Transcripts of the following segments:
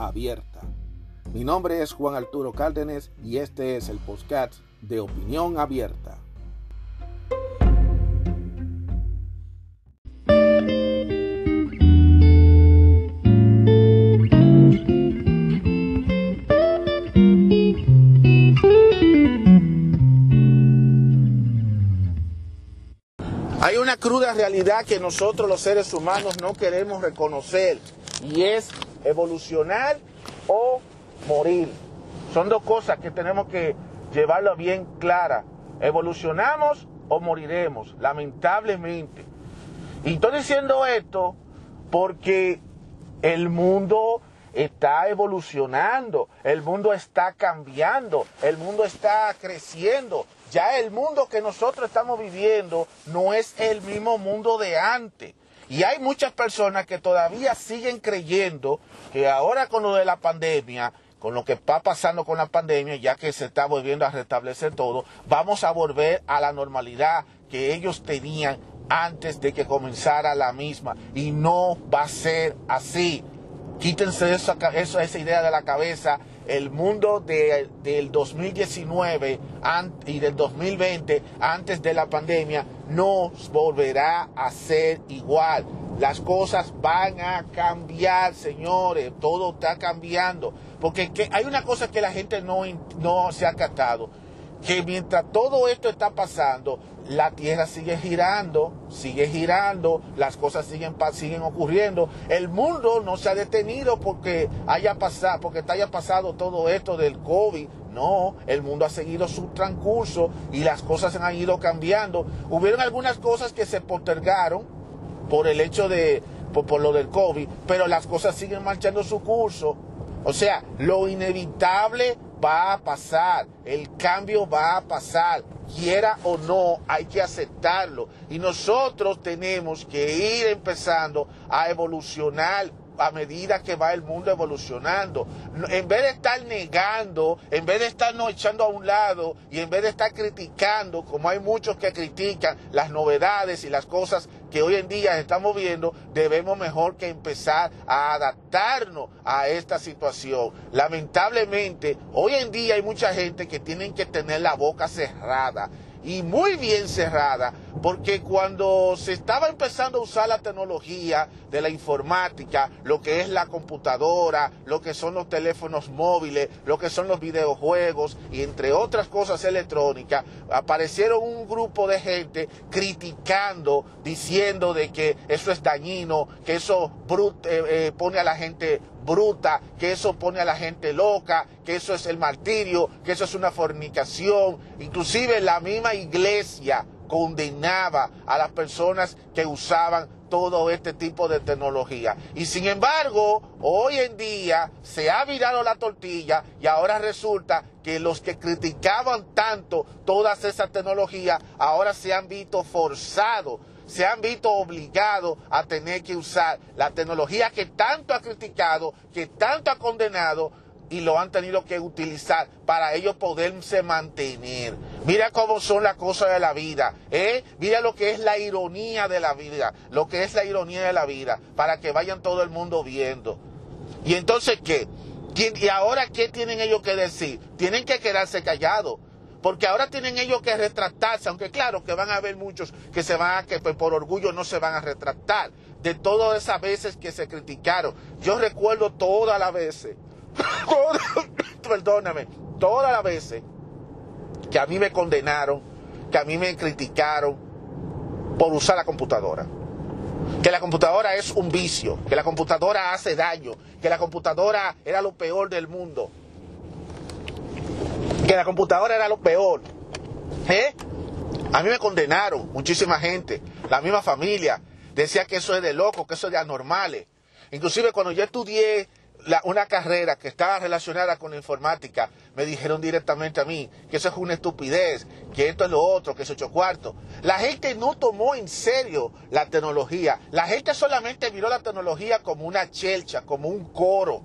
abierta. Mi nombre es Juan Arturo Cárdenas y este es el podcast de Opinión Abierta. Hay una cruda realidad que nosotros los seres humanos no queremos reconocer y es evolucionar o morir. Son dos cosas que tenemos que llevarlo bien clara. Evolucionamos o moriremos, lamentablemente. Y estoy diciendo esto porque el mundo está evolucionando, el mundo está cambiando, el mundo está creciendo. Ya el mundo que nosotros estamos viviendo no es el mismo mundo de antes. Y hay muchas personas que todavía siguen creyendo que ahora con lo de la pandemia, con lo que está pasando con la pandemia, ya que se está volviendo a restablecer todo, vamos a volver a la normalidad que ellos tenían antes de que comenzara la misma. Y no va a ser así. Quítense esa, esa, esa idea de la cabeza. El mundo de, del 2019 y del 2020, antes de la pandemia, no volverá a ser igual. Las cosas van a cambiar, señores. Todo está cambiando. Porque que hay una cosa que la gente no, no se ha catado. Que mientras todo esto está pasando, la tierra sigue girando, sigue girando, las cosas siguen, siguen ocurriendo. El mundo no se ha detenido porque haya pasado, porque haya pasado todo esto del COVID. No, el mundo ha seguido su transcurso y las cosas han ido cambiando. Hubieron algunas cosas que se postergaron por el hecho de, por, lo del COVID, pero las cosas siguen marchando su curso. O sea, lo inevitable va a pasar, el cambio va a pasar, quiera o no, hay que aceptarlo. Y nosotros tenemos que ir empezando a evolucionar a medida que va el mundo evolucionando. En vez de estar negando, en vez de estarnos echando a un lado y en vez de estar criticando, como hay muchos que critican las novedades y las cosas que hoy en día estamos viendo, debemos mejor que empezar a adaptarnos a esta situación. Lamentablemente, hoy en día hay mucha gente que tienen que tener la boca cerrada y muy bien cerrada, porque cuando se estaba empezando a usar la tecnología de la informática, lo que es la computadora, lo que son los teléfonos móviles, lo que son los videojuegos y entre otras cosas electrónicas, aparecieron un grupo de gente criticando, diciendo de que eso es dañino, que eso eh, eh, pone a la gente bruta, que eso pone a la gente loca, que eso es el martirio, que eso es una fornicación. Inclusive la misma iglesia condenaba a las personas que usaban todo este tipo de tecnología. Y sin embargo, hoy en día se ha virado la tortilla y ahora resulta que los que criticaban tanto todas esas tecnologías ahora se han visto forzados se han visto obligados a tener que usar la tecnología que tanto ha criticado, que tanto ha condenado y lo han tenido que utilizar para ellos poderse mantener. Mira cómo son las cosas de la vida, ¿eh? Mira lo que es la ironía de la vida, lo que es la ironía de la vida, para que vayan todo el mundo viendo. Y entonces, ¿qué? ¿Y ahora qué tienen ellos que decir? Tienen que quedarse callados porque ahora tienen ellos que retractarse, aunque claro que van a haber muchos que se van a, que pues, por orgullo no se van a retractar de todas esas veces que se criticaron. Yo recuerdo todas las veces, perdóname, todas las veces que a mí me condenaron, que a mí me criticaron por usar la computadora. Que la computadora es un vicio, que la computadora hace daño, que la computadora era lo peor del mundo que la computadora era lo peor. ¿Eh? A mí me condenaron muchísima gente, la misma familia, decía que eso es de loco, que eso es de anormales. Inclusive cuando yo estudié una carrera que estaba relacionada con la informática, me dijeron directamente a mí que eso es una estupidez, que esto es lo otro, que es ocho cuartos. La gente no tomó en serio la tecnología. La gente solamente miró la tecnología como una chelcha, como un coro.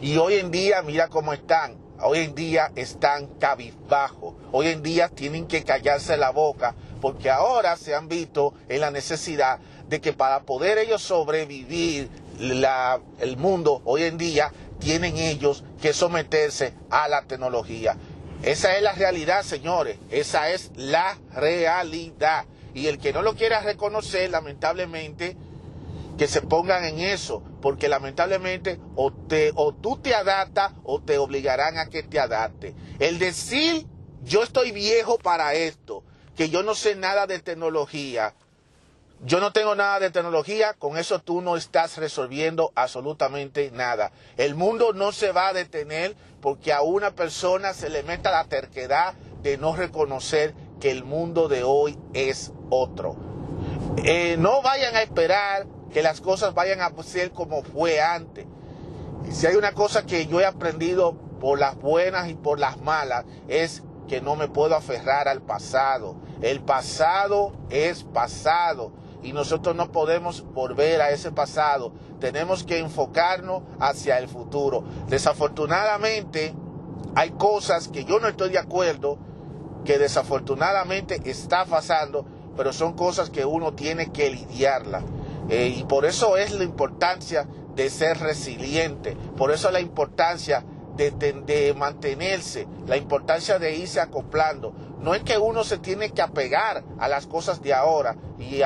Y hoy en día, mira cómo están. Hoy en día están cabizbajos. Hoy en día tienen que callarse la boca porque ahora se han visto en la necesidad de que para poder ellos sobrevivir el mundo hoy en día tienen ellos que someterse a la tecnología. Esa es la realidad, señores. Esa es la realidad. Y el que no lo quiera reconocer, lamentablemente, que se pongan en eso, porque lamentablemente o, te, o tú te adaptas o te obligarán a que te adapte. El decir, yo estoy viejo para esto, que yo no sé nada de tecnología, yo no tengo nada de tecnología, con eso tú no estás resolviendo absolutamente nada. El mundo no se va a detener porque a una persona se le meta la terquedad de no reconocer que el mundo de hoy es otro. Eh, no vayan a esperar que las cosas vayan a ser como fue antes. Si hay una cosa que yo he aprendido por las buenas y por las malas, es que no me puedo aferrar al pasado. El pasado es pasado y nosotros no podemos volver a ese pasado. Tenemos que enfocarnos hacia el futuro. Desafortunadamente, hay cosas que yo no estoy de acuerdo, que desafortunadamente está pasando, pero son cosas que uno tiene que lidiarla. Eh, y por eso es la importancia de ser resiliente, por eso la importancia de, de, mantenerse, la importancia de irse acoplando. No es que uno se tiene que apegar a las cosas de ahora y,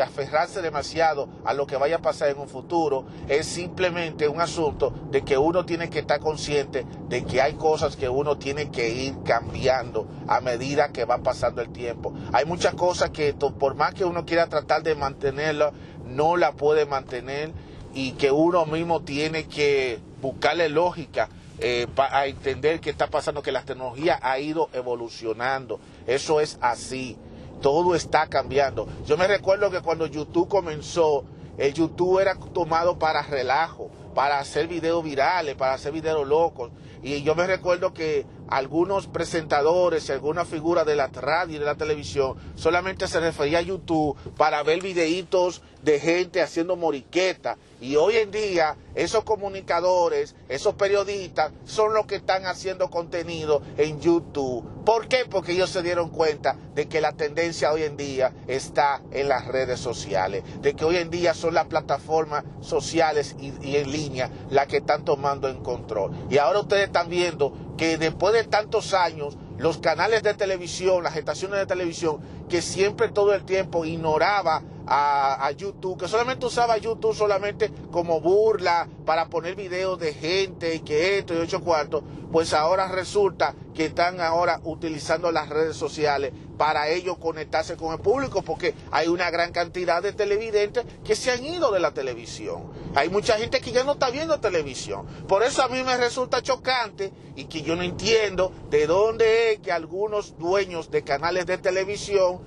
aferrarse demasiado a lo que vaya a pasar en un futuro, es simplemente un asunto de que uno tiene que estar consciente de que hay cosas que uno tiene que ir cambiando a medida que va pasando el tiempo. Hay muchas cosas que por más que uno quiera tratar de mantenerlo, no la puede mantener y que uno mismo tiene que buscarle lógica eh, a entender qué está pasando, que la tecnología ha ido evolucionando. Eso es así. Todo está cambiando. Yo me recuerdo que cuando YouTube comenzó, el YouTube era tomado para relajo, para hacer videos virales, para hacer videos locos. Y yo me recuerdo que algunos presentadores y algunas figuras de la radio y de la televisión solamente se refería a YouTube para ver videitos de gente haciendo moriqueta. Y hoy en día esos comunicadores, esos periodistas son los que están haciendo contenido en YouTube. ¿Por qué? Porque ellos se dieron cuenta de que la tendencia hoy en día está en las redes sociales, de que hoy en día son las plataformas sociales y, y en línea las que están tomando en control. Y ahora ustedes están viendo que después de tantos años, los canales de televisión, las estaciones de televisión, que siempre todo el tiempo ignoraba a, YouTube, que solamente usaba YouTube solamente como burla para poner videos de gente y que esto y ocho cuartos, pues ahora resulta que están ahora utilizando las redes sociales para ellos conectarse con el público, porque hay una gran cantidad de televidentes que se han ido de la televisión. Hay mucha gente que ya no está viendo televisión. Por eso a mí me resulta chocante y que yo no entiendo de dónde es que algunos dueños de canales de televisión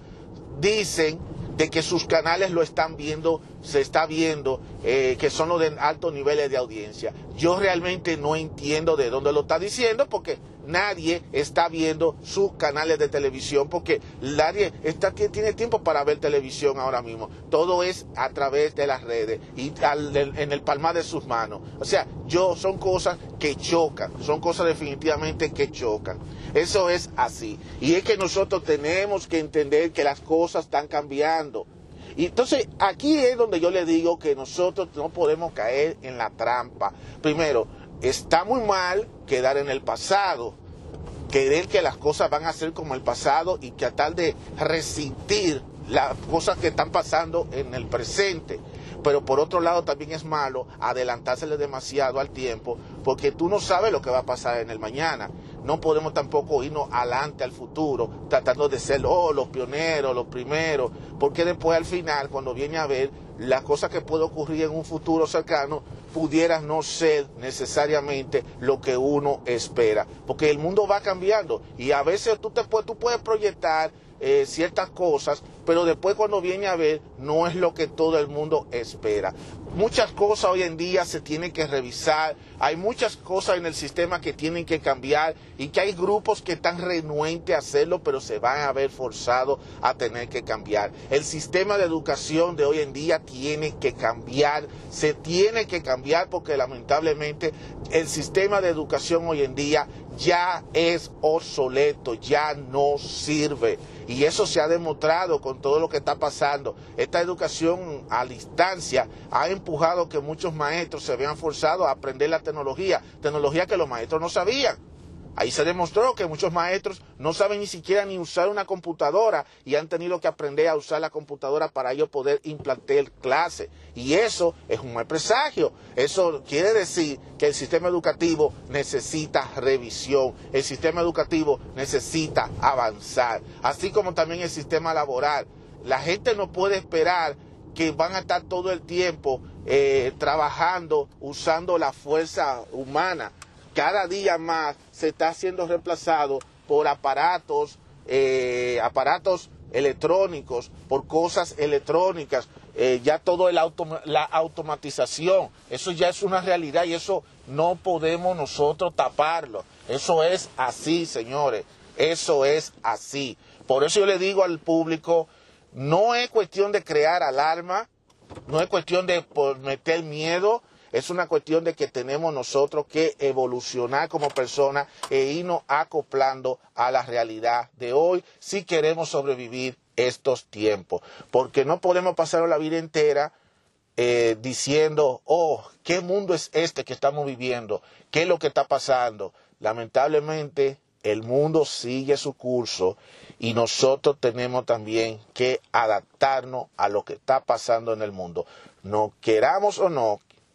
dicen de que sus canales lo están viendo, se está viendo, eh, que son los de altos niveles de audiencia. Yo realmente no entiendo de dónde lo está diciendo porque nadie está viendo sus canales de televisión porque nadie está, tiene tiempo para ver televisión ahora mismo. Todo es a través de las redes y en el palmar de sus manos. O sea, yo son cosas que chocan, son cosas definitivamente que chocan. Eso es así. Y es que nosotros tenemos que entender que las cosas están cambiando. Y entonces aquí es donde yo le digo que nosotros no podemos caer en la trampa. Primero, está muy mal quedar en el pasado, querer que las cosas van a ser como el pasado y tratar de resistir las cosas que están pasando en el presente. Pero por otro lado también es malo adelantársele demasiado al tiempo porque tú no sabes lo que va a pasar en el mañana. No podemos tampoco irnos adelante al futuro tratando de ser oh, los pioneros, los primeros, porque después al final cuando viene a ver las cosas que puede ocurrir en un futuro cercano pudiera no ser necesariamente lo que uno espera, porque el mundo va cambiando y a veces tú, te, tú puedes proyectar eh, ciertas cosas, pero después cuando viene a ver no es lo que todo el mundo espera. Muchas cosas hoy en día se tienen que revisar, hay muchas cosas en el sistema que tienen que cambiar y que hay grupos que están renuentes a hacerlo, pero se van a ver forzados a tener que cambiar. El sistema de educación de hoy en día tiene que cambiar, se tiene que cambiar porque lamentablemente el sistema de educación hoy en día ya es obsoleto, ya no sirve. Y eso se ha demostrado con todo lo que está pasando. Esta educación a distancia ha empujado que muchos maestros se vean forzados a aprender la tecnología, tecnología que los maestros no sabían. Ahí se demostró que muchos maestros no saben ni siquiera ni usar una computadora y han tenido que aprender a usar la computadora para ellos poder implantar clase. Y eso es un mal presagio. Eso quiere decir que el sistema educativo necesita revisión. El sistema educativo necesita avanzar. Así como también el sistema laboral. La gente no puede esperar que van a estar todo el tiempo eh, trabajando usando la fuerza humana cada día más se está siendo reemplazado por aparatos, eh, aparatos electrónicos, por cosas electrónicas, eh, ya todo el la automatización, eso ya es una realidad y eso no podemos nosotros taparlo. Eso es así, señores, eso es así. Por eso yo le digo al público, no es cuestión de crear alarma, no es cuestión de meter miedo, es una cuestión de que tenemos nosotros que evolucionar como personas e irnos acoplando a la realidad de hoy si queremos sobrevivir estos tiempos. Porque no podemos pasar la vida entera eh, diciendo, oh, ¿qué mundo es este que estamos viviendo? ¿Qué es lo que está pasando? Lamentablemente, el mundo sigue su curso y nosotros tenemos también que adaptarnos a lo que está pasando en el mundo. No queramos o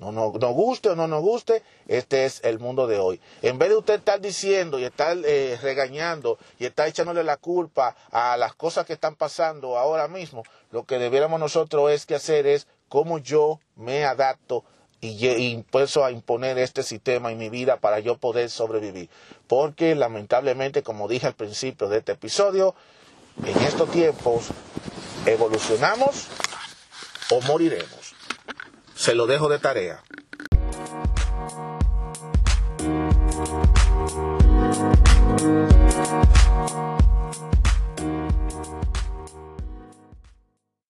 no, no, nos guste o no nos guste, este es el mundo de hoy. En vez de usted estar diciendo y estar eh, regañando y estar echándole la culpa a las cosas que están pasando ahora mismo, lo que debiéramos nosotros es que hacer es cómo yo me adapto y, y a imponer este sistema en mi vida para yo poder sobrevivir. Porque lamentablemente, como dije al principio de este episodio, en estos tiempos evolucionamos o moriremos. Se lo dejo de tarea.